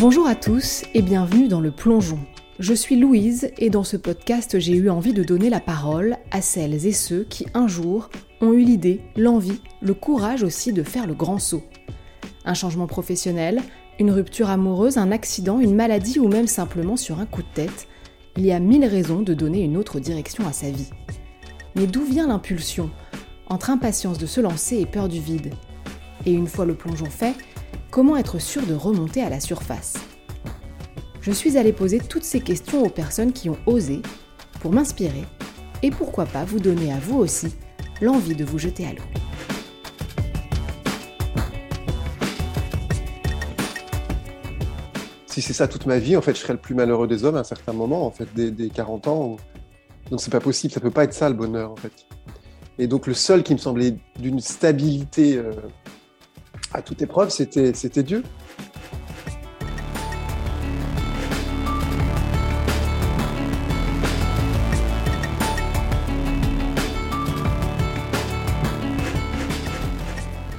Bonjour à tous et bienvenue dans le plongeon. Je suis Louise et dans ce podcast j'ai eu envie de donner la parole à celles et ceux qui un jour ont eu l'idée, l'envie, le courage aussi de faire le grand saut. Un changement professionnel, une rupture amoureuse, un accident, une maladie ou même simplement sur un coup de tête, il y a mille raisons de donner une autre direction à sa vie. Mais d'où vient l'impulsion? Entre impatience de se lancer et peur du vide. Et une fois le plongeon fait, comment être sûr de remonter à la surface Je suis allée poser toutes ces questions aux personnes qui ont osé pour m'inspirer et pourquoi pas vous donner à vous aussi l'envie de vous jeter à l'eau. Si c'est ça toute ma vie, en fait, je serais le plus malheureux des hommes à un certain moment, en fait, des, 40 ans. Donc c'est pas possible, ça peut pas être ça le bonheur, en fait. Et donc le seul qui me semblait d'une stabilité euh, à toute épreuve, c'était, Dieu.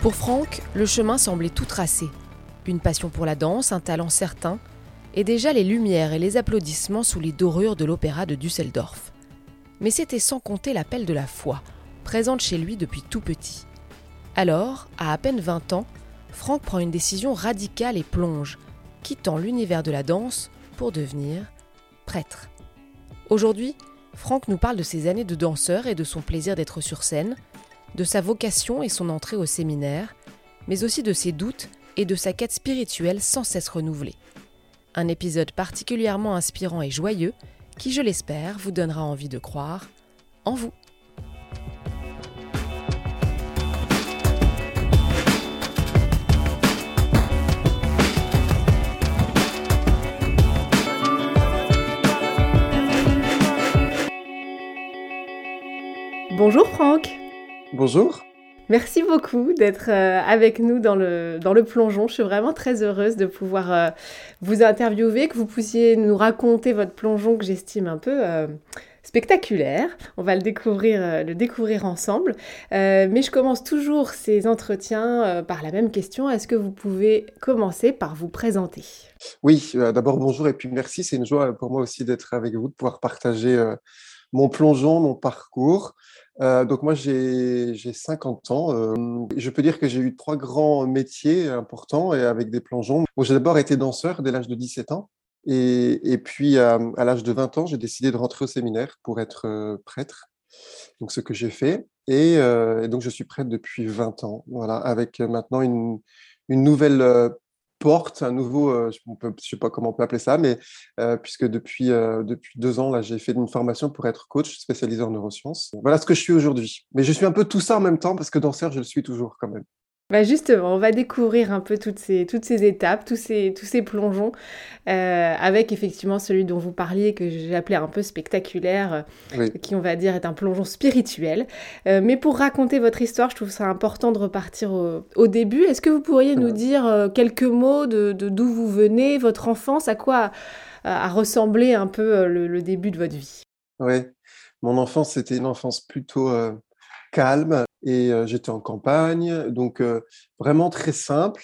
Pour Franck, le chemin semblait tout tracé. Une passion pour la danse, un talent certain, et déjà les lumières et les applaudissements sous les dorures de l'opéra de Düsseldorf. Mais c'était sans compter l'appel de la foi, présente chez lui depuis tout petit. Alors, à à peine 20 ans, Franck prend une décision radicale et plonge, quittant l'univers de la danse pour devenir prêtre. Aujourd'hui, Franck nous parle de ses années de danseur et de son plaisir d'être sur scène, de sa vocation et son entrée au séminaire, mais aussi de ses doutes et de sa quête spirituelle sans cesse renouvelée. Un épisode particulièrement inspirant et joyeux qui, je l'espère, vous donnera envie de croire en vous. Bonjour Franck. Bonjour. Merci beaucoup d'être euh, avec nous dans le, dans le plongeon. Je suis vraiment très heureuse de pouvoir euh, vous interviewer, que vous puissiez nous raconter votre plongeon que j'estime un peu euh, spectaculaire. On va le découvrir, le découvrir ensemble. mais je commence toujours ces entretiens par la même question. Est-ce que vous pouvez commencer par vous présenter? Oui, d'abord bonjour et puis merci. C'est une joie pour moi aussi d'être avec vous, de pouvoir partager mon plongeon, mon parcours. Euh, donc moi j'ai 50 ans. Euh, je peux dire que j'ai eu trois grands métiers importants et avec des plongeons. j'ai d'abord été danseur dès l'âge de 17 ans. Et, puis à, l'âge de 20 ans, j'ai décidé de rentrer au séminaire pour être euh, prêtre. Donc ce que j'ai fait. Et, donc je suis prêtre depuis 20 ans. Voilà, avec maintenant une nouvelle porte un nouveau, euh, je ne sais pas comment on peut appeler ça, mais euh, puisque depuis, euh, depuis deux ans, là, j'ai fait une formation pour être coach spécialisé en neurosciences. Voilà ce que je suis aujourd'hui. Mais je suis un peu tout ça en même temps parce que danseur, je le suis toujours quand même. Bah justement, on va découvrir un peu toutes ces, toutes ces étapes, tous ces, tous ces plongeons, euh, avec effectivement celui dont vous parliez, que j'ai appelé un peu spectaculaire, euh, qui on va dire est un plongeon spirituel. Euh, mais pour raconter votre histoire, je trouve ça important de repartir au, début. Est-ce que vous pourriez nous dire quelques mots de d'où vous venez, votre enfance, à quoi a, ressemblé un peu le, le, début de votre vie? Oui, mon enfance, c'était une enfance plutôt calme et j'étais en campagne, donc vraiment très simple.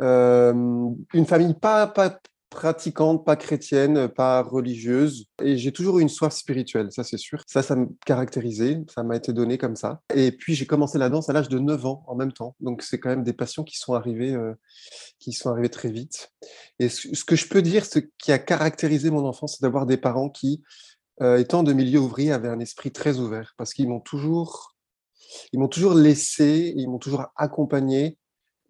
une famille pas, pas pratiquante, pas chrétienne, pas religieuse. Et j'ai toujours eu une soif spirituelle, ça c'est sûr. Ça, ça me caractérisait, ça m'a été donné comme ça. Et puis j'ai commencé la danse à l'âge de 9 ans en même temps. Donc c'est quand même des passions qui sont arrivées, qui sont arrivées très vite. Et ce, que je peux dire, ce qui a caractérisé mon enfance, c'est d'avoir des parents qui, étant de milieu ouvrier, avaient un esprit très ouvert parce qu'ils m'ont toujours ils m'ont toujours laissé, ils m'ont toujours accompagné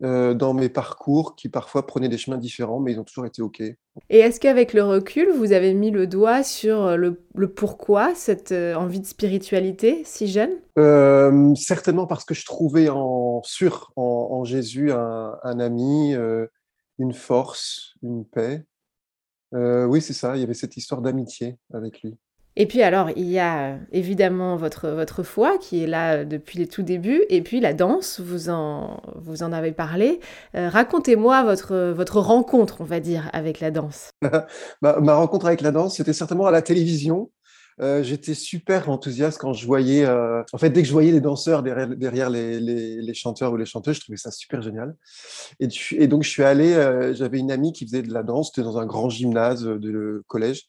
euh, dans mes parcours qui parfois prenaient des chemins différents, mais ils ont toujours été OK. Et est-ce qu'avec le recul, vous avez mis le doigt sur euh, le, pourquoi cette euh, envie de spiritualité si jeune? Certainement parce que je trouvais en, sur en, Jésus un, un ami, une force, une paix. oui, c'est ça, il y avait cette histoire d'amitié avec lui. Et puis alors, il y a évidemment votre, votre foi qui est là depuis les tout débuts, et puis la danse, vous en, vous en avez parlé. Euh, racontez-moi votre, votre rencontre, on va dire, avec la danse. ma rencontre avec la danse, c'était certainement à la télévision. Euh, j'étais super enthousiaste quand je voyais, euh, en fait, dès que je voyais les danseurs derrière, les, les, chanteurs ou les chanteuses, je trouvais ça super génial. Et, et donc, je suis allé, euh, j'avais une amie qui faisait de la danse, c'était dans un grand gymnase de collège.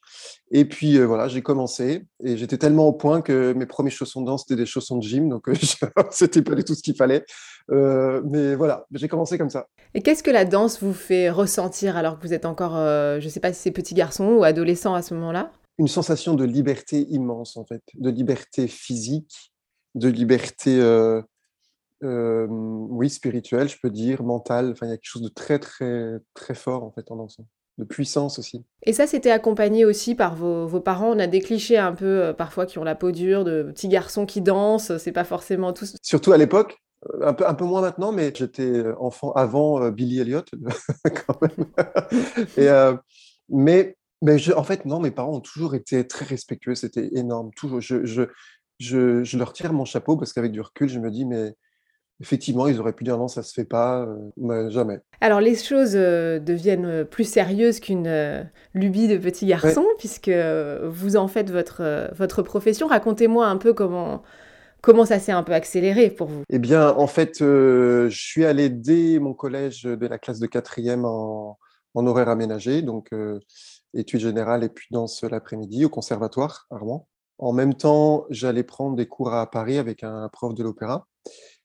Et puis, voilà, j'ai commencé et j'étais tellement au point que mes premiers chaussons de danse, c'était des chaussons de gym, donc c'était pas du tout ce qu'il fallait. mais voilà, j'ai commencé comme ça. Et qu'est-ce que la danse vous fait ressentir alors que vous êtes encore, je ne sais pas si c'est petit garçon ou adolescent à ce moment-là? Une sensation de liberté immense, en fait, de liberté physique, de liberté, euh, euh, oui, spirituelle, je peux dire, mentale. Enfin, il y a quelque chose de très, très, très fort, en fait, en dansant de puissance aussi. Et ça, c'était accompagné aussi par vos, vos, parents. On a des clichés un peu, euh, parfois, qui ont la peau dure, de petits garçons qui dansent. C'est pas forcément tout. Surtout à l'époque, un peu, un peu moins maintenant, mais j'étais enfant avant Billy Elliot, quand même. Et, mais mais en fait, non, mes parents ont toujours été très respectueux, c'était énorme, toujours. Je, je, je, je, leur tire mon chapeau parce qu'avec du recul, je me dis, mais effectivement, ils auraient pu dire non, ça se fait pas, euh, mais jamais. Alors les choses euh, deviennent euh, plus sérieuses qu'une lubie de petit garçon, puisque vous en faites votre, votre profession. Racontez-moi un peu comment, comment ça s'est un peu accéléré pour vous. Eh bien, en fait, je suis allé dès mon collège de la classe de quatrième en, en horaire aménagé, donc études générales et puis danse l'après-midi au conservatoire Armand. En même temps, j'allais prendre des cours à Paris avec un prof de l'opéra.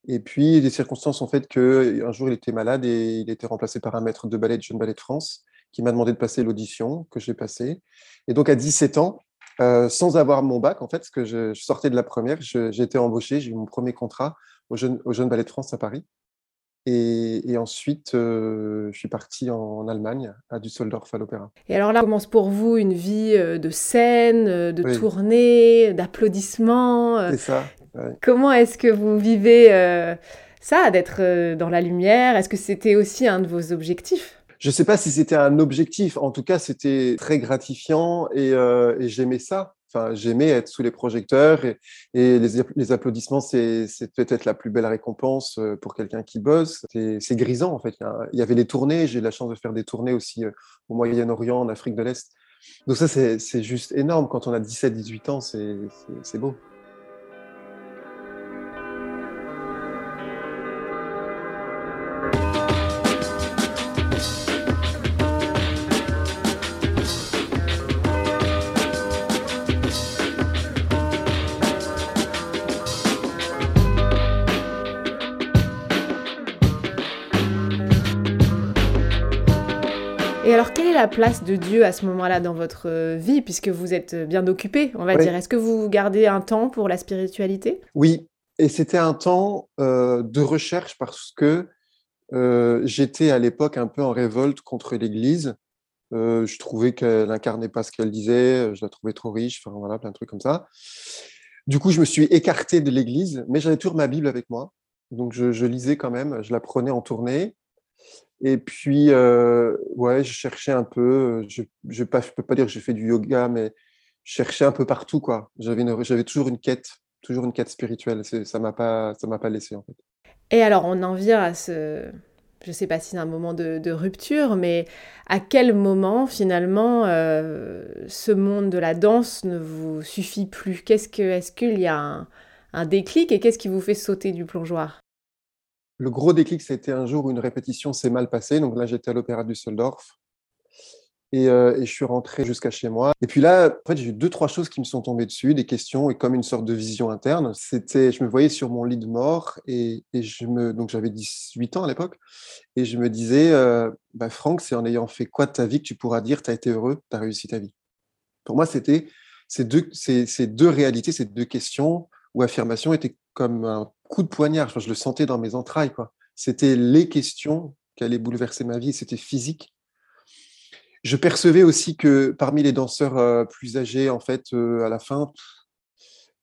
Et puis, les circonstances ont fait qu'un jour, il était malade et il était remplacé par un maître de ballet de Jeune Ballet de France qui m'a demandé de passer l'audition que j'ai passée. Et donc, à 17 ans, euh, sans avoir mon bac, en fait, parce que je, sortais de la première, j'ai été embauché, j'ai eu mon premier contrat au Jeune, au Jeune Ballet de France à Paris. Et, ensuite, euh, je suis parti en, Allemagne, à Düsseldorf, à l'Opéra. Et alors là, commence pour vous une vie euh, de scène, euh, de tournée, d'applaudissements. C'est ça. Comment est-ce que vous vivez ça, d'être dans la lumière? Est-ce que c'était aussi un de vos objectifs? Je ne sais pas si c'était un objectif. En tout cas, c'était très gratifiant et j'aimais ça j'aimais être sous les projecteurs et, les, applaudissements, c'est peut-être la plus belle récompense euh, pour quelqu'un qui bosse. C'est grisant, en fait. Il y, avait les tournées, j'ai eu la chance de faire des tournées aussi euh, au Moyen-Orient, en Afrique de l'Est. Donc ça, c'est juste énorme. Quand on a 17-18 ans, c'est beau. Et alors, quelle est la place de Dieu à ce moment-là dans votre euh, vie, puisque vous êtes bien occupé, on va dire? Est-ce que vous gardez un temps pour la spiritualité? Oui, et c'était un temps euh, de recherche parce que euh, j'étais à l'époque un peu en révolte contre l'Église. je trouvais qu'elle n'incarnait pas ce qu'elle disait, je la trouvais trop riche, enfin voilà, plein de trucs comme ça. Du coup, je me suis écarté de l'Église, mais j'avais toujours ma Bible avec moi. Donc, je, je lisais quand même, je la prenais en tournée. Et puis, euh, ouais, je cherchais un peu. Je ne peux pas dire que j'ai fait du yoga, mais je cherchais un peu partout. quoi. J'avais toujours une quête, toujours une quête spirituelle. Ça m'a pas, ça m'a pas laissé, en fait. Et alors, on en vient à ce. Je ne sais pas si c'est un moment de, rupture, mais à quel moment, finalement, euh, ce monde de la danse ne vous suffit plus? Qu'est-ce que, Est-ce qu'il y a un déclic et qu'est-ce qui vous fait sauter du plongeoir? Le gros déclic, c'était un jour où une répétition s'est mal passée. Donc là, j'étais à l'Opéra Düsseldorf. Et, euh, et je suis rentré jusqu'à chez moi. Et puis là, en fait, j'ai eu deux, trois choses qui me sont tombées dessus, des questions et comme une sorte de vision interne. C'était, je me voyais sur mon lit de mort et, je me, donc j'avais 18 ans à l'époque. Et je me disais, euh, bah, Franck, c'est en ayant fait quoi de ta vie que tu pourras dire, tu as été heureux, tu as réussi ta vie? Pour moi, c'était ces deux, ces deux réalités, ces deux questions ou affirmations étaient comme un coup de poignard. Je le sentais dans mes entrailles. Quoi. C'était les questions qui allaient bouleverser ma vie. C'était physique. Je percevais aussi que parmi les danseurs euh, plus âgés, en fait, euh, à la fin,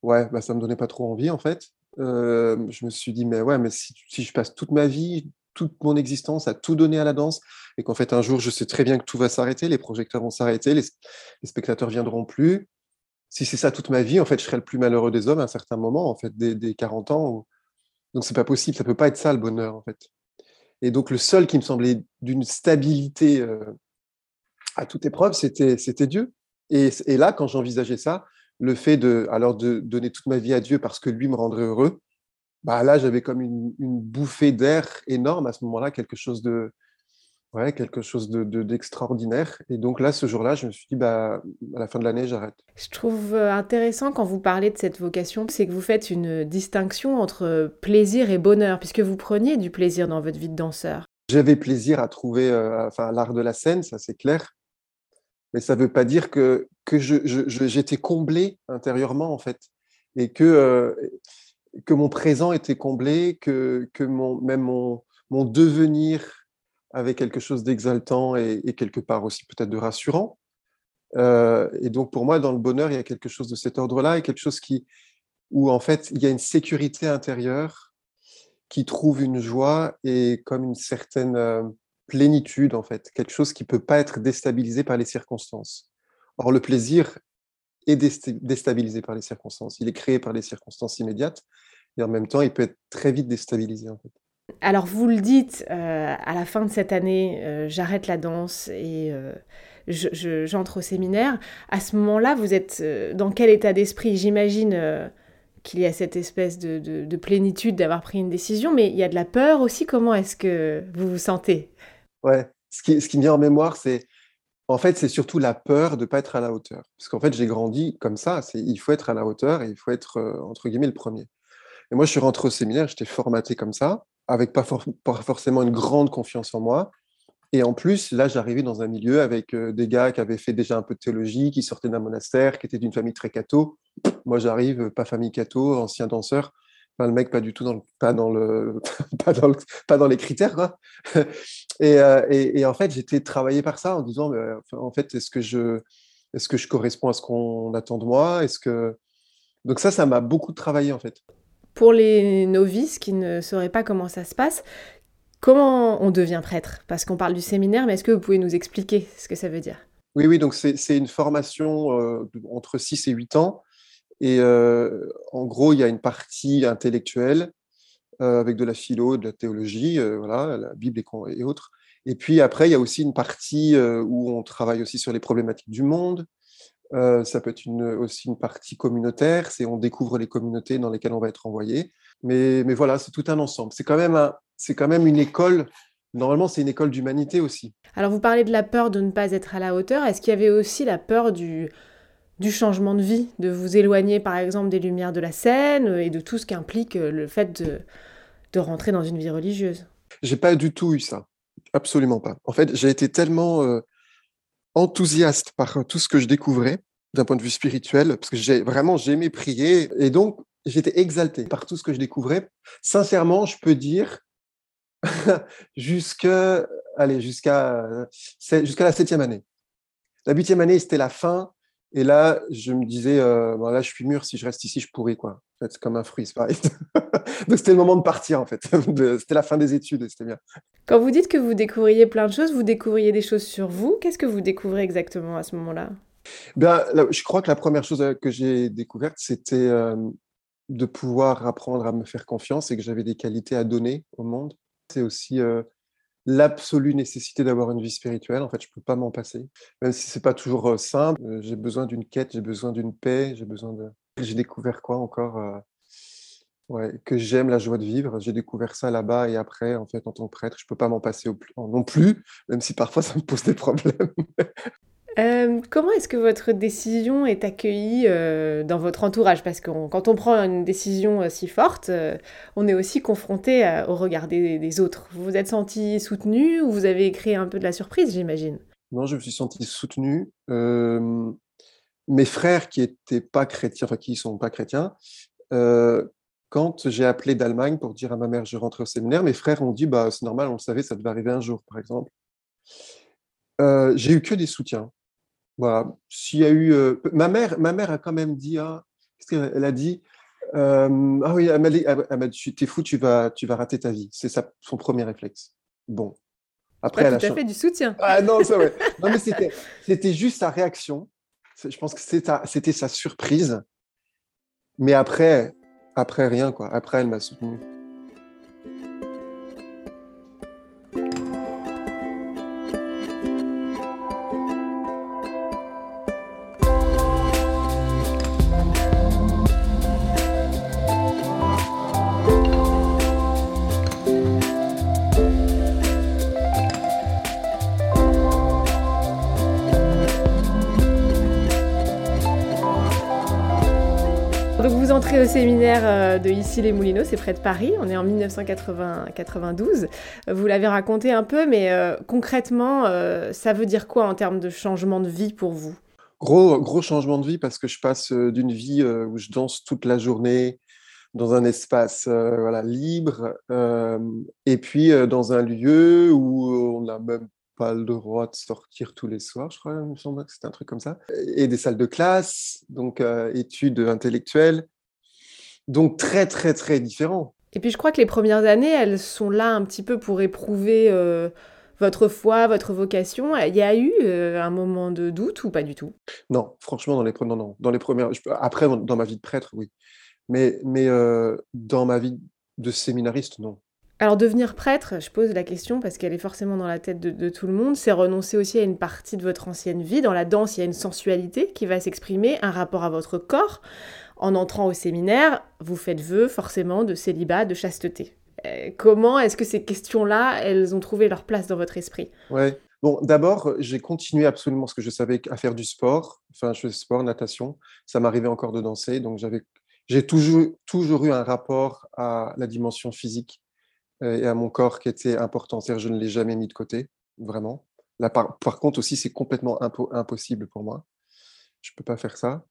ouais, bah, ça me donnait pas trop envie, en fait. Euh, je me suis dit, mais ouais, mais si, je passe toute ma vie, toute mon existence à tout donner à la danse, et qu'en fait, un jour, je sais très bien que tout va s'arrêter, les projecteurs vont s'arrêter, les, les, spectateurs viendront plus. Si c'est ça toute ma vie, en fait, je serai le plus malheureux des hommes à un certain moment, en fait, des, 40 ans, donc c'est pas possible, ça peut pas être ça le bonheur en fait. Et donc le seul qui me semblait d'une stabilité euh, à toute épreuve, c'était c'était Dieu. Et, là, quand j'envisageais ça, le fait de, alors de donner toute ma vie à Dieu parce que lui me rendrait heureux, bah là, j'avais comme une, bouffée d'air énorme à ce moment-là, quelque chose de, ouais, quelque chose de, d'extraordinaire. et donc là, ce jour-là, je me suis dit, bah, à la fin de l'année, j'arrête. Je trouve euh, intéressant quand vous parlez de cette vocation, c'est que vous faites une distinction entre plaisir et bonheur, puisque vous preniez du plaisir dans votre vie de danseur. J'avais plaisir à trouver euh, enfin, l'art de la scène, ça c'est clair. Mais ça ne veut pas dire que, que j'étais comblé intérieurement, en fait. Et que, euh, que mon présent était comblé, que, que mon, même mon, mon devenir avait quelque chose d'exaltant et, quelque part aussi peut-être de rassurant. Euh, et donc pour moi, dans le bonheur, il y a quelque chose de cet ordre-là et quelque chose qui, où en fait, il y a une sécurité intérieure qui trouve une joie et comme une certaine euh, plénitude, en fait, quelque chose qui ne peut pas être déstabilisé par les circonstances. Or, le plaisir est déstabilisé par les circonstances. Il est créé par les circonstances immédiates et en même temps, il peut être très vite déstabilisé. En fait. Alors, vous le dites, euh, à la fin de cette année, euh, j'arrête la danse et euh, j'entre au séminaire. À ce moment-là, vous êtes dans quel état d'esprit? J'imagine qu'il y a cette espèce de, de plénitude d'avoir pris une décision, mais il y a de la peur aussi. Comment est-ce que vous vous sentez? Ouais, ce qui, me vient en mémoire, c'est en fait, c'est surtout la peur de ne pas être à la hauteur. Parce qu'en fait, j'ai grandi comme ça. Il faut être à la hauteur et il faut être, entre guillemets, le premier. Et moi, je suis rentré au séminaire, j'étais formaté comme ça, avec pas, forcément une grande confiance en moi. Et en plus, là, j'arrivais dans un milieu avec euh, des gars qui avaient fait déjà un peu de théologie, qui sortaient d'un monastère, qui étaient d'une famille très catho. Moi, j'arrive, pas famille catho, ancien danseur le mec pas du tout dans pas dans le, pas dans, les critères quoi. Et, euh, et, en fait, j'étais travaillé par ça en disant, en fait, est-ce que je, est-ce que je corresponds à ce qu'on attend de moi? Que donc ça, ça m'a beaucoup travaillé en fait. Pour les novices qui ne sauraient pas comment ça se passe, comment on devient prêtre? Parce qu'on parle du séminaire, mais est-ce que vous pouvez nous expliquer ce que ça veut dire? Oui, oui, donc c'est une formation euh, entre 6 et 8 ans et euh, en gros, il y a une partie intellectuelle euh, avec de la philo, de la théologie, voilà, la Bible et, autres. Et puis après, il y a aussi une partie où on travaille aussi sur les problématiques du monde. Ça peut être une, aussi une partie communautaire, c'est on découvre les communautés dans lesquelles on va être envoyé. Mais, mais voilà, c'est tout un ensemble. C'est quand même c'est quand même une école. Normalement, c'est une école d'humanité aussi. Alors, vous parlez de la peur de ne pas être à la hauteur. Est-ce qu'il y avait aussi la peur du, du changement de vie, de vous éloigner par exemple des lumières de la scène euh, et de tout ce qu'implique euh, le fait de, de rentrer dans une vie religieuse? J'ai pas du tout eu ça, absolument pas. En fait, j'ai été tellement euh, enthousiaste par tout ce que je découvrais d'un point de vue spirituel, parce que j'ai vraiment j'aimais prier et donc j'étais exalté par tout ce que je découvrais. Sincèrement, je peux dire jusqu'à allez jusqu'à jusqu'à la septième année. La huitième année, c'était la fin. Et là, je me disais, euh, là, je suis mûr, si je reste ici, je pourrais, quoi. En fait, c'est comme un fruit, c'est pareil. Donc, c'était le moment de partir, en fait. c'était la fin des études et c'était bien. Quand vous dites que vous découvriez plein de choses, vous découvriez des choses sur vous. Qu'est-ce que vous découvrez exactement à ce moment-là? Ben, Je crois que la première chose euh, que j'ai découverte, c'était euh, de pouvoir apprendre à me faire confiance et que j'avais des qualités à donner au monde. C'est aussi euh, l'absolue nécessité d'avoir une vie spirituelle. En fait, je ne peux pas m'en passer. Même si c'est pas toujours euh, simple, euh, j'ai besoin d'une quête, j'ai besoin d'une paix, j'ai besoin de. J'ai découvert quoi encore euh, ouais, Que j'aime la joie de vivre. J'ai découvert ça là-bas et après, en fait, en tant que prêtre, je ne peux pas m'en passer non plus, même si parfois ça me pose des problèmes. Euh, comment est-ce que votre décision est accueillie euh, dans votre entourage? Parce que quand on prend une décision euh, si forte, on est aussi confronté au regard des, autres. Vous vous êtes senti soutenu ou vous avez créé un peu de la surprise, j'imagine? Non, je me suis senti soutenu. mes frères qui étaient pas chrétiens, enfin qui sont pas chrétiens, quand j'ai appelé d'Allemagne pour dire à ma mère je rentre au séminaire, mes frères ont dit bah c'est normal, on le savait, ça devait arriver un jour, par exemple. j'ai eu que des soutiens. Voilà. S'il y a eu, euh, ma mère, ma mère a quand même dit, ah, qu'est-ce qu'elle a dit euh, Ah oui, elle m'a dit, elle dit, t'es fou, tu vas, tu vas rater ta vie. C'est son premier réflexe. Bon. Après, elle a fait du soutien. Ah non, ça ouais. Non mais c'était, c'était juste sa réaction. Je pense que c'était sa surprise. Mais après, après rien quoi. Après, elle m'a soutenu. Au séminaire euh, de Issy-les-Moulineaux, c'est près de Paris, on est en 1992. Vous l'avez raconté un peu, mais euh, concrètement, euh, ça veut dire quoi en termes de changement de vie pour vous? Gros, gros changement de vie parce que je passe d'une vie où je danse toute la journée dans un espace voilà, libre et puis dans un lieu où on n'a même pas le droit de sortir tous les soirs, je crois, il me semble que c'était un truc comme ça, et des salles de classe, donc études intellectuelles, donc très, très, très différent. Et puis je crois que les premières années, elles sont là un petit peu pour éprouver euh, votre foi, votre vocation. Il y a eu euh, un moment de doute ou pas du tout? Non, franchement, dans les, non, non, dans les premières... Après, dans ma vie de prêtre, oui. Mais, mais euh, dans ma vie de séminariste, non. Alors devenir prêtre, je pose la question parce qu'elle est forcément dans la tête de, de tout le monde, c'est renoncer aussi à une partie de votre ancienne vie. Dans la danse, il y a une sensualité qui va s'exprimer, un rapport à votre corps en entrant au séminaire, vous faites vœu forcément de célibat, de chasteté. Euh, comment est-ce que ces questions-là, elles ont trouvé leur place dans votre esprit? Ouais. Bon, d'abord, j'ai continué absolument ce que je savais à faire du sport. Enfin, je fais sport, natation. Ça m'arrivait encore de danser, donc j'avais, j'ai toujours, toujours eu un rapport à la dimension physique euh, et à mon corps qui était important. C'est-à-dire, je ne l'ai jamais mis de côté, vraiment. Là, par, par contre, aussi, c'est complètement impossible pour moi. Je ne peux pas faire ça.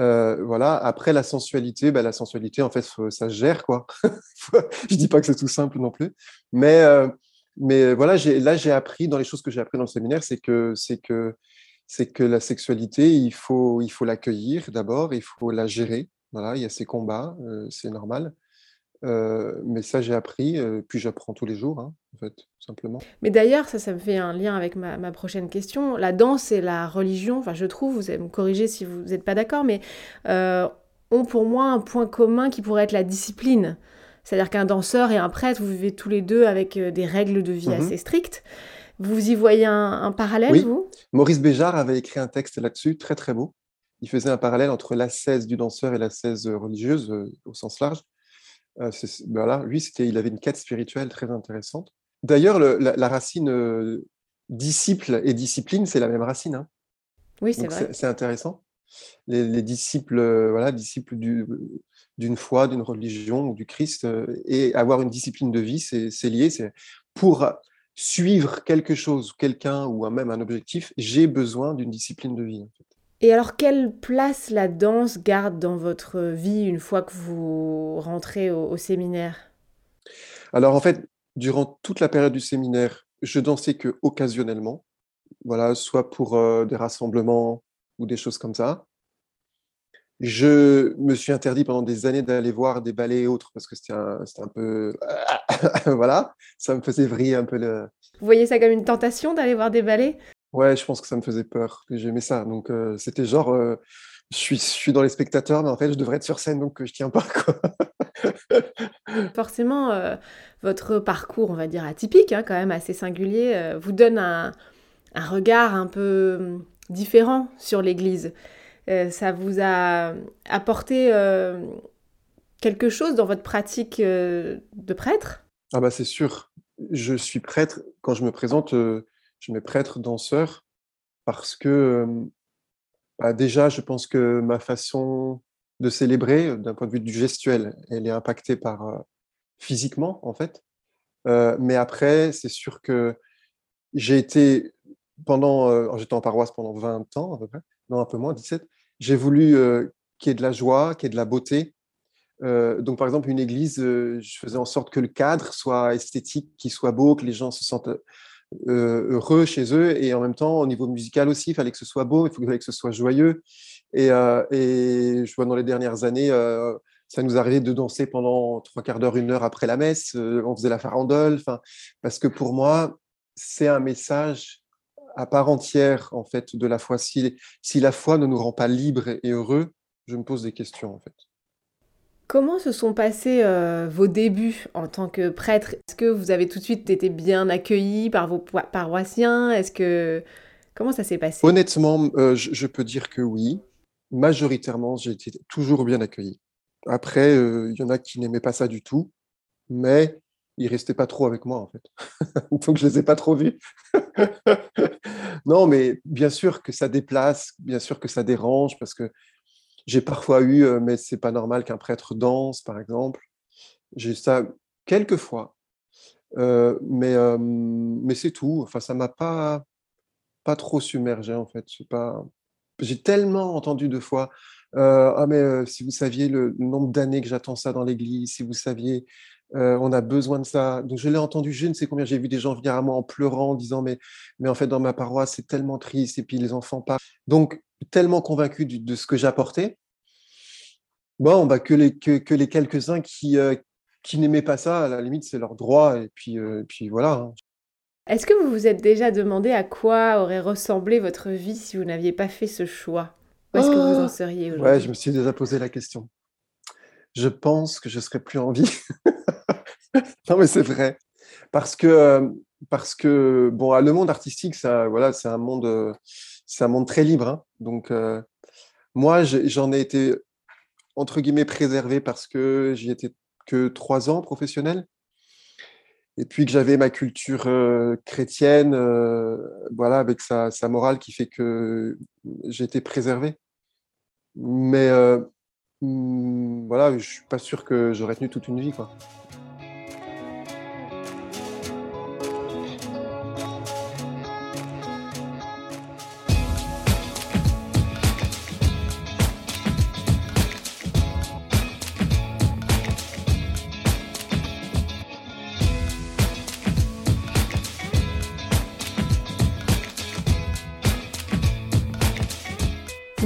Euh, voilà. Après la sensualité, bah, la sensualité, en fait, ça se gère, quoi. je dis pas que c'est tout simple non plus, mais euh, mais voilà, là j'ai appris dans les choses que j'ai appris dans le séminaire, c'est que c'est que c'est que la sexualité, il faut il faut l'accueillir d'abord, il faut la gérer. Voilà, il y a ces combats, euh, c'est normal. Mais ça, j'ai appris, puis j'apprends tous les jours, hein, en fait, simplement. Mais d'ailleurs, ça, ça me fait un lien avec ma, ma, prochaine question. La danse et la religion, enfin, je trouve, vous allez me corriger si vous n'êtes pas d'accord, mais euh, ont pour moi un point commun qui pourrait être la discipline. C'est-à-dire qu'un danseur et un prêtre, vous vivez tous les deux avec des règles de vie mmh assez strictes. Vous y voyez un, un parallèle, oui. vous? Maurice Béjart avait écrit un texte là-dessus, très très beau. Il faisait un parallèle entre l'ascèse du danseur et l'ascèse religieuse, au sens large. Euh, voilà, lui, c'était, il avait une quête spirituelle très intéressante. D'ailleurs, la, la, racine euh, disciple et discipline, c'est la même racine. Hein. Oui, c'est vrai. C'est intéressant. Les, les disciples, euh, voilà, disciples du, d'une foi, d'une religion ou du Christ, et avoir une discipline de vie, c'est lié. C'est pour suivre quelque chose, quelqu'un ou même un objectif, j'ai besoin d'une discipline de vie. En fait. Et alors, quelle place la danse garde dans votre vie une fois que vous rentrez au, au séminaire? Alors, en fait, durant toute la période du séminaire, je dansais que occasionnellement, voilà, soit pour euh, des rassemblements ou des choses comme ça. Je me suis interdit pendant des années d'aller voir des ballets et autres parce que c'était un, un, peu. voilà, ça me faisait vriller un peu le. Vous voyez ça comme une tentation d'aller voir des ballets? Ouais, je pense que ça me faisait peur, j'aimais ça. Donc, euh, c'était genre, euh, je, suis, je suis dans les spectateurs, mais en fait, je devrais être sur scène, donc je tiens pas. Quoi. Forcément, euh, votre parcours, on va dire atypique, hein, quand même assez singulier, euh, vous donne un, regard un peu hum, différent sur l'Église. Euh, ça vous a apporté quelque chose dans votre pratique de prêtre? Ah bah c'est sûr. Je suis prêtre. Quand je me présente, je mets prêtre danseur parce que bah déjà, je pense que ma façon de célébrer, d'un point de vue du gestuel, elle est impactée par euh, physiquement, en fait. Euh, mais après, c'est sûr que j'ai été, pendant, euh, j'étais en paroisse pendant 20 ans à peu près, non, un peu moins, 17, j'ai voulu qu'il y ait de la joie, qu'il y ait de la beauté. donc, par exemple, une église, je faisais en sorte que le cadre soit esthétique, qu'il soit beau, que les gens se sentent euh, heureux chez eux. Et en même temps au niveau musical aussi il fallait que ce soit beau il fallait que ce soit joyeux. Et, euh, et je vois dans les dernières années euh, ça nous arrivait de danser pendant trois quarts d'heure une heure après la messe euh, on faisait la farandole. Parce que pour moi c'est un message à part entière en fait de la foi. Si, si la foi ne nous rend pas libres et heureux je me pose des questions en fait Comment se sont passés euh, vos débuts en tant que prêtre? Est-ce que vous avez tout de suite été bien accueilli par vos paroissiens? Est-ce que comment ça s'est passé? Honnêtement, euh, je, peux dire que oui. Majoritairement, j'ai été toujours bien accueilli. Après, il euh, y en a qui n'aimaient pas ça du tout, mais ils restaient pas trop avec moi en fait. Donc je les ai pas trop vus. non, mais bien sûr que ça déplace, bien sûr que ça dérange parce que J'ai parfois eu, mais c'est pas normal qu'un prêtre danse, par exemple. J'ai eu ça quelques fois, mais, mais c'est tout. Enfin, ça m'a pas, pas trop submergé, en fait. Pas... J'ai tellement entendu de fois Ah, mais si vous saviez le nombre d'années que j'attends ça dans l'église, si vous saviez, on a besoin de ça. Donc, je l'ai entendu, je ne sais combien. J'ai vu des gens venir à moi en pleurant, en disant mais, mais en fait, dans ma paroisse, c'est tellement triste, et puis les enfants pas. Donc, tellement convaincu de, ce que j'apportais. Bon, bah, que, les, que, les quelques-uns qui, qui n'aimaient pas ça, à la limite, c'est leur droit, et puis, puis voilà. Hein. Est-ce que vous vous êtes déjà demandé à quoi aurait ressemblé votre vie si vous n'aviez pas fait ce choix? Où est-ce que vous en ah! seriez aujourd'hui? Ouais, je me suis déjà posé la question. Je pense que je serais plus en vie. non, mais c'est vrai. Parce que, parce que bon, le monde artistique, ça, voilà, c'est un monde, c'est un monde très libre. Hein. Donc, moi, j'en ai été entre guillemets préservé parce que j'y étais que trois ans professionnel et puis que j'avais ma culture chrétienne, voilà, avec sa, morale qui fait que j'étais préservé. Mais mmh, voilà, je suis pas sûr que j'aurais tenu toute une vie, quoi.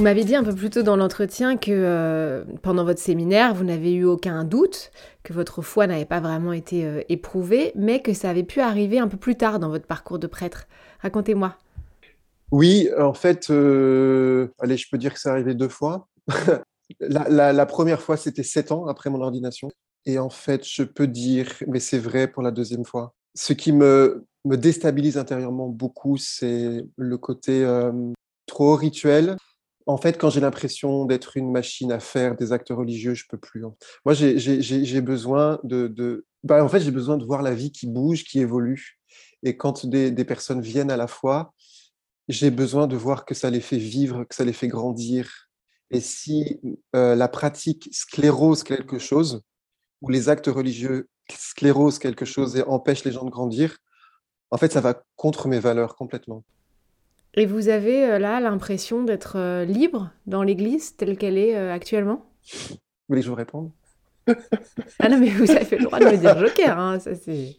M'avez dit un peu plus tôt dans l'entretien que euh, pendant votre séminaire, vous n'avez eu aucun doute, que votre foi n'avait pas vraiment été euh, éprouvée, mais que ça avait pu arriver un peu plus tard dans votre parcours de prêtre. Racontez-moi. Oui, en fait, euh, allez, je peux dire que ça arrivé deux fois. la, première fois, c'était sept ans après mon ordination. Et en fait, je peux dire, mais c'est vrai pour la deuxième fois. Ce qui me, me déstabilise intérieurement beaucoup, c'est le côté trop rituel en fait, quand j'ai l'impression d'être une machine à faire des actes religieux, je peux plus. Hein. Moi, j'ai besoin de, bah, en fait, j'ai besoin de voir la vie qui bouge, qui évolue. Et quand des, personnes viennent à la foi, j'ai besoin de voir que ça les fait vivre, que ça les fait grandir. Et si euh, la pratique sclérose quelque chose, ou les actes religieux sclérosent quelque chose et empêchent les gens de grandir, en fait, ça va contre mes valeurs complètement. Et vous avez euh, là l'impression d'être euh, libre dans l'Église telle qu'elle est euh, actuellement? Vous voulez que je vous réponde? Ah non, mais vous avez le droit de me dire joker, hein, ça c'est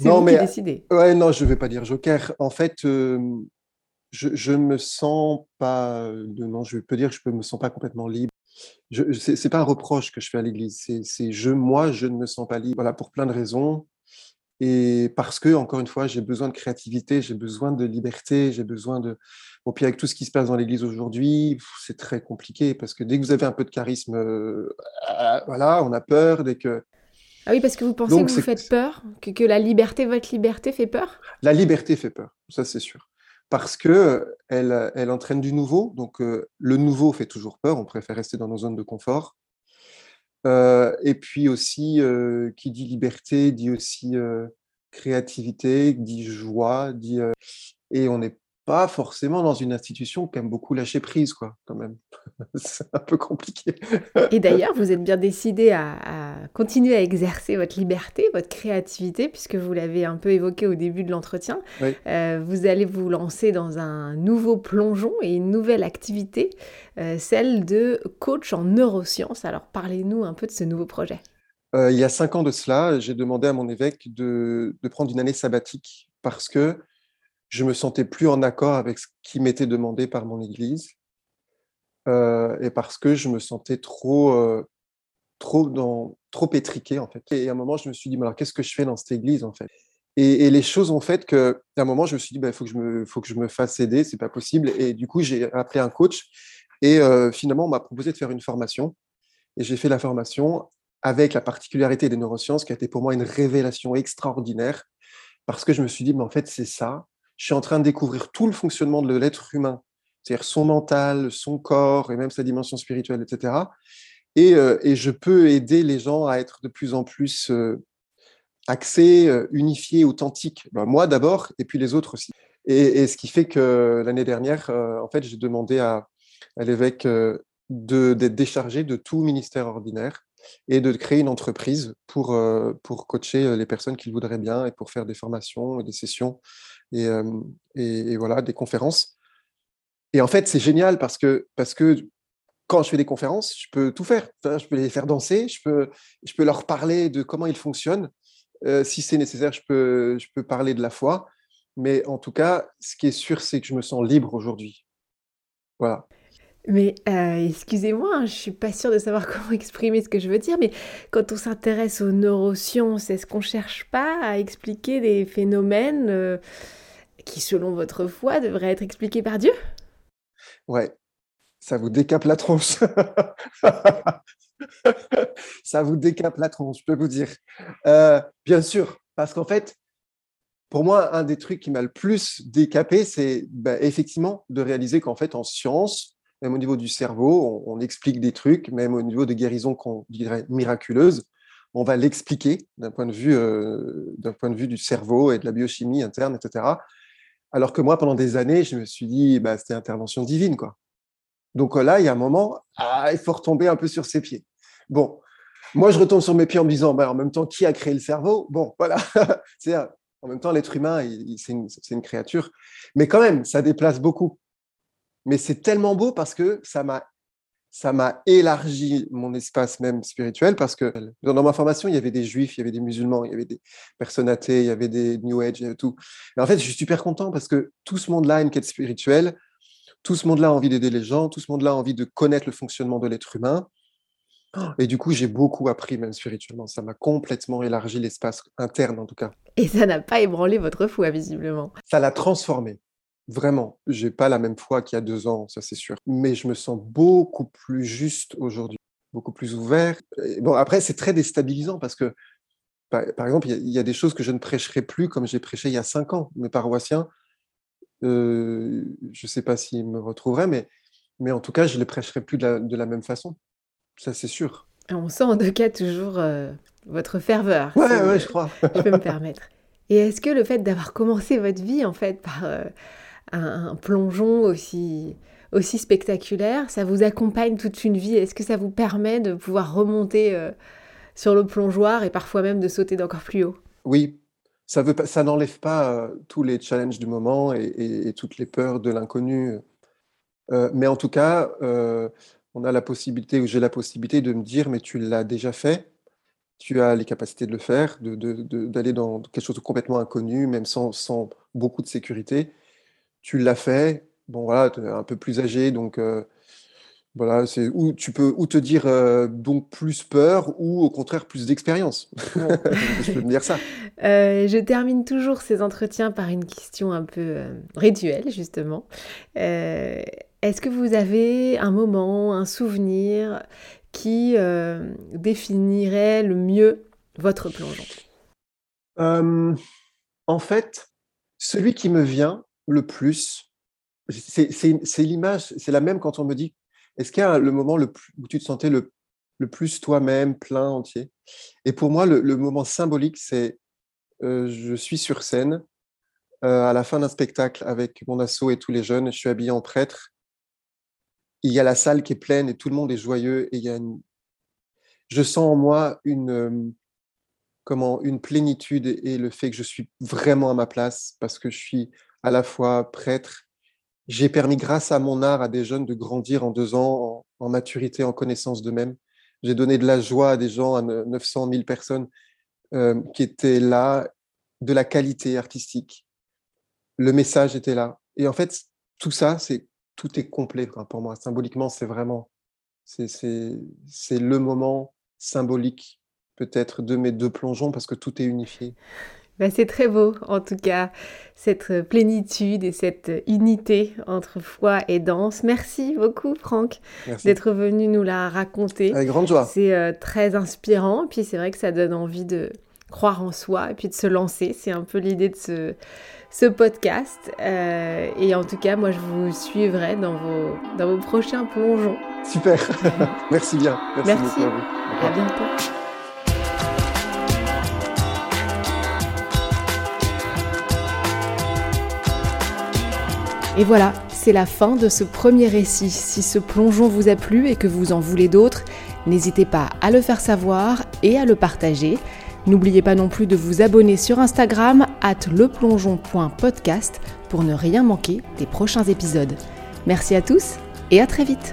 vous mais, qui décidez. Ouais, non, je ne vais pas dire joker. En fait, je ne me sens pas, non, je peux dire que je ne me sens pas complètement libre. Ce n'est pas un reproche que je fais à l'Église, c'est je, moi, je ne me sens pas libre. Voilà, pour plein de raisons. Et parce que, encore une fois, j'ai besoin de créativité, j'ai besoin de liberté, j'ai besoin de. Bon, puis avec tout ce qui se passe dans l'Église aujourd'hui, c'est très compliqué parce que dès que vous avez un peu de charisme, euh, ah, voilà, on a peur. Dès que. Ah oui, parce que vous pensez que vous faites peur, que, que, la liberté, votre liberté fait peur? La liberté fait peur, ça c'est sûr. Parce que elle, elle entraîne du nouveau, donc euh, le nouveau fait toujours peur, on préfère rester dans nos zones de confort. Euh, et puis aussi, euh, qui dit liberté dit aussi euh, créativité, dit joie, dit et on n'est pas forcément dans une institution qui aime beaucoup lâcher prise, quoi, quand même. c'est un peu compliqué. Et d'ailleurs, vous êtes bien décidé à, continuer à exercer votre liberté, votre créativité, puisque vous l'avez un peu évoqué au début de l'entretien. Euh, vous allez vous lancer dans un nouveau plongeon et une nouvelle activité, euh, celle de coach en neurosciences. Alors, parlez-nous un peu de ce nouveau projet. Euh, il y a cinq ans de cela, j'ai demandé à mon évêque de, de prendre une année sabbatique parce que je me sentais plus en accord avec ce qui m'était demandé par mon Église, euh, et parce que je me sentais trop, euh, trop, dans, trop étriqué en fait. Et à un moment, je me suis dit, mais alors qu'est-ce que je fais dans cette Église en fait? Et, les choses ont fait que, à un moment, je me suis dit, bah, il faut que je me, faut que je me fasse aider, c'est pas possible. Et du coup, j'ai appelé un coach, et euh, finalement, on m'a proposé de faire une formation, et j'ai fait la formation avec la particularité des neurosciences, qui a été pour moi une révélation extraordinaire, parce que je me suis dit, mais en fait, c'est ça, je suis en train de découvrir tout le fonctionnement de l'être humain, c'est-à-dire son mental, son corps et même sa dimension spirituelle, etc. Euh, et, je peux aider les gens à être de plus en plus euh, axés, euh, unifiés, authentiques. Ben, moi d'abord, et puis les autres aussi. Et, ce qui fait que l'année dernière, en fait, j'ai demandé à, l'évêque d'être déchargé de tout ministère ordinaire et de créer une entreprise pour, pour coacher les personnes qu'ils voudraient bien et pour faire des formations, des sessions et, voilà, des conférences. Et en fait, c'est génial parce que, parce que quand je fais des conférences, je peux tout faire. je peux les faire danser, je peux, je peux leur parler de comment ils fonctionnent. si c'est nécessaire, je peux, je peux parler de la foi. Mais en tout cas, ce qui est sûr, c'est que je me sens libre aujourd'hui. Voilà. Mais euh, excusez-moi, hein, je suis pas sûre de savoir comment exprimer ce que je veux dire, mais quand on s'intéresse aux neurosciences, est-ce qu'on cherche pas à expliquer des phénomènes euh, qui, selon votre foi, devraient être expliqués par Dieu? Ouais, ça vous décape la tronche. ça vous décape la tronche, je peux vous dire. Euh, bien sûr, parce qu'en fait, pour moi, un des trucs qui m'a le plus décapé, c'est bah, effectivement de réaliser qu'en fait, en science, même au niveau du cerveau, on, explique des trucs, même au niveau de guérison qu'on dirait miraculeuse, on va l'expliquer d'un point, de vue, euh, point de vue du cerveau et de la biochimie interne, etc. Alors que moi, pendant des années, je me suis dit, bah, c'était intervention divine. quoi. Donc euh, là, il y a un moment, ah, il faut retomber un peu sur ses pieds. Bon, moi, je retombe sur mes pieds en me disant, bah, en même temps, qui a créé le cerveau? Bon, voilà. en même temps, l'être humain, c'est une, créature. Mais quand même, ça déplace beaucoup mais c'est tellement beau parce que ça m'a ça m'a élargi mon espace même spirituel parce que dans ma formation, il y avait des juifs, il y avait des musulmans, il y avait des personnes athées, il y avait des New Age, et tout. Et en fait, je suis super content parce que tout ce monde-là a une quête spirituelle, tout ce monde-là a envie d'aider les gens, tout ce monde-là a envie de connaître le fonctionnement de l'être humain. Et du coup, j'ai beaucoup appris même spirituellement. Ça m'a complètement élargi l'espace interne en tout cas. Et ça n'a pas ébranlé votre foi, visiblement. Ça l'a transformé. Vraiment, j'ai pas la même foi qu'il y a deux ans, ça c'est sûr. Mais je me sens beaucoup plus juste aujourd'hui, beaucoup plus ouvert. bon, après, c'est très déstabilisant parce que, par, exemple, il y, a des choses que je ne prêcherai plus comme j'ai prêché il y a cinq ans. Mes paroissiens, euh, je ne sais pas s'ils me retrouveraient, mais, mais en tout cas, je ne les prêcherai plus de la, même façon. Ça, c'est sûr. On sent en tout cas toujours euh, votre ferveur. Ouais, ouais, je crois. je peux me permettre. Et est-ce que le fait d'avoir commencé votre vie en fait par euh, un, plongeon aussi, aussi spectaculaire, ça vous accompagne toute une vie. Est-ce que ça vous permet de pouvoir remonter euh, sur le plongeoir et parfois même de sauter d'encore plus haut? Oui, ça, n'enlève pas euh, tous les challenges du moment et, toutes les peurs de l'inconnu. Euh, mais en tout cas, on a la possibilité, ou j'ai la possibilité de me dire, mais tu l'as déjà fait, tu as les capacités de le faire, d'aller de, de, dans quelque chose de complètement inconnu, même sans beaucoup de sécurité tu l'as fait. Bon, voilà, tu es un peu plus âgé, donc euh, voilà, c'est où tu peux ou te dire euh, donc plus peur ou au contraire plus d'expérience. je peux me dire ça. Euh, je termine toujours ces entretiens par une question un peu rituelle, justement. Est-ce que vous avez un moment, un souvenir qui définirait le mieux votre plongeon? En fait, celui qui me vient, le plus C'est l'image, c'est la même quand on me dit est-ce qu'il y a le moment le plus, où tu te sentais le, le plus toi-même, plein, entier? Et pour moi, le, moment symbolique, c'est euh, je suis sur scène euh, à la fin d'un spectacle avec mon asso et tous les jeunes, je suis habillé en prêtre. Il y a la salle qui est pleine et tout le monde est joyeux et il y a je sens en moi une, euh, comment, une plénitude et le fait que je suis vraiment à ma place parce que je suis à la fois prêtre. J'ai permis, grâce à mon art, à des jeunes de grandir en deux ans en, maturité, en connaissance d'eux-mêmes. J'ai donné de la joie à des gens, à 900 000 personnes euh, qui étaient là, de la qualité artistique. Le message était là. Et en fait, tout ça, c'est tout est complet pour moi. Symboliquement, c'est vraiment, c'est le moment symbolique peut-être de mes deux plongeons parce que tout est unifié. Bah, c'est très beau, en tout cas, cette plénitude et cette unité entre foi et danse. Merci beaucoup, Franck, d'être venu nous la raconter. Avec grande joie. C'est euh, très inspirant, puis c'est vrai que ça donne envie de croire en soi et puis de se lancer. C'est un peu l'idée de ce, ce podcast. Euh, et en tout cas, moi, je vous suivrai dans vos, dans vos prochains plongeons. Super. Merci bien. Merci, Merci. beaucoup à vous. À bientôt. Et voilà, c'est la fin de ce premier récit. Si ce plongeon vous a plu et que vous en voulez d'autres, n'hésitez pas à le faire savoir et à le partager. N'oubliez pas non plus de vous abonner sur Instagram at leplongeon.podcast pour ne rien manquer des prochains épisodes. Merci à tous et à très vite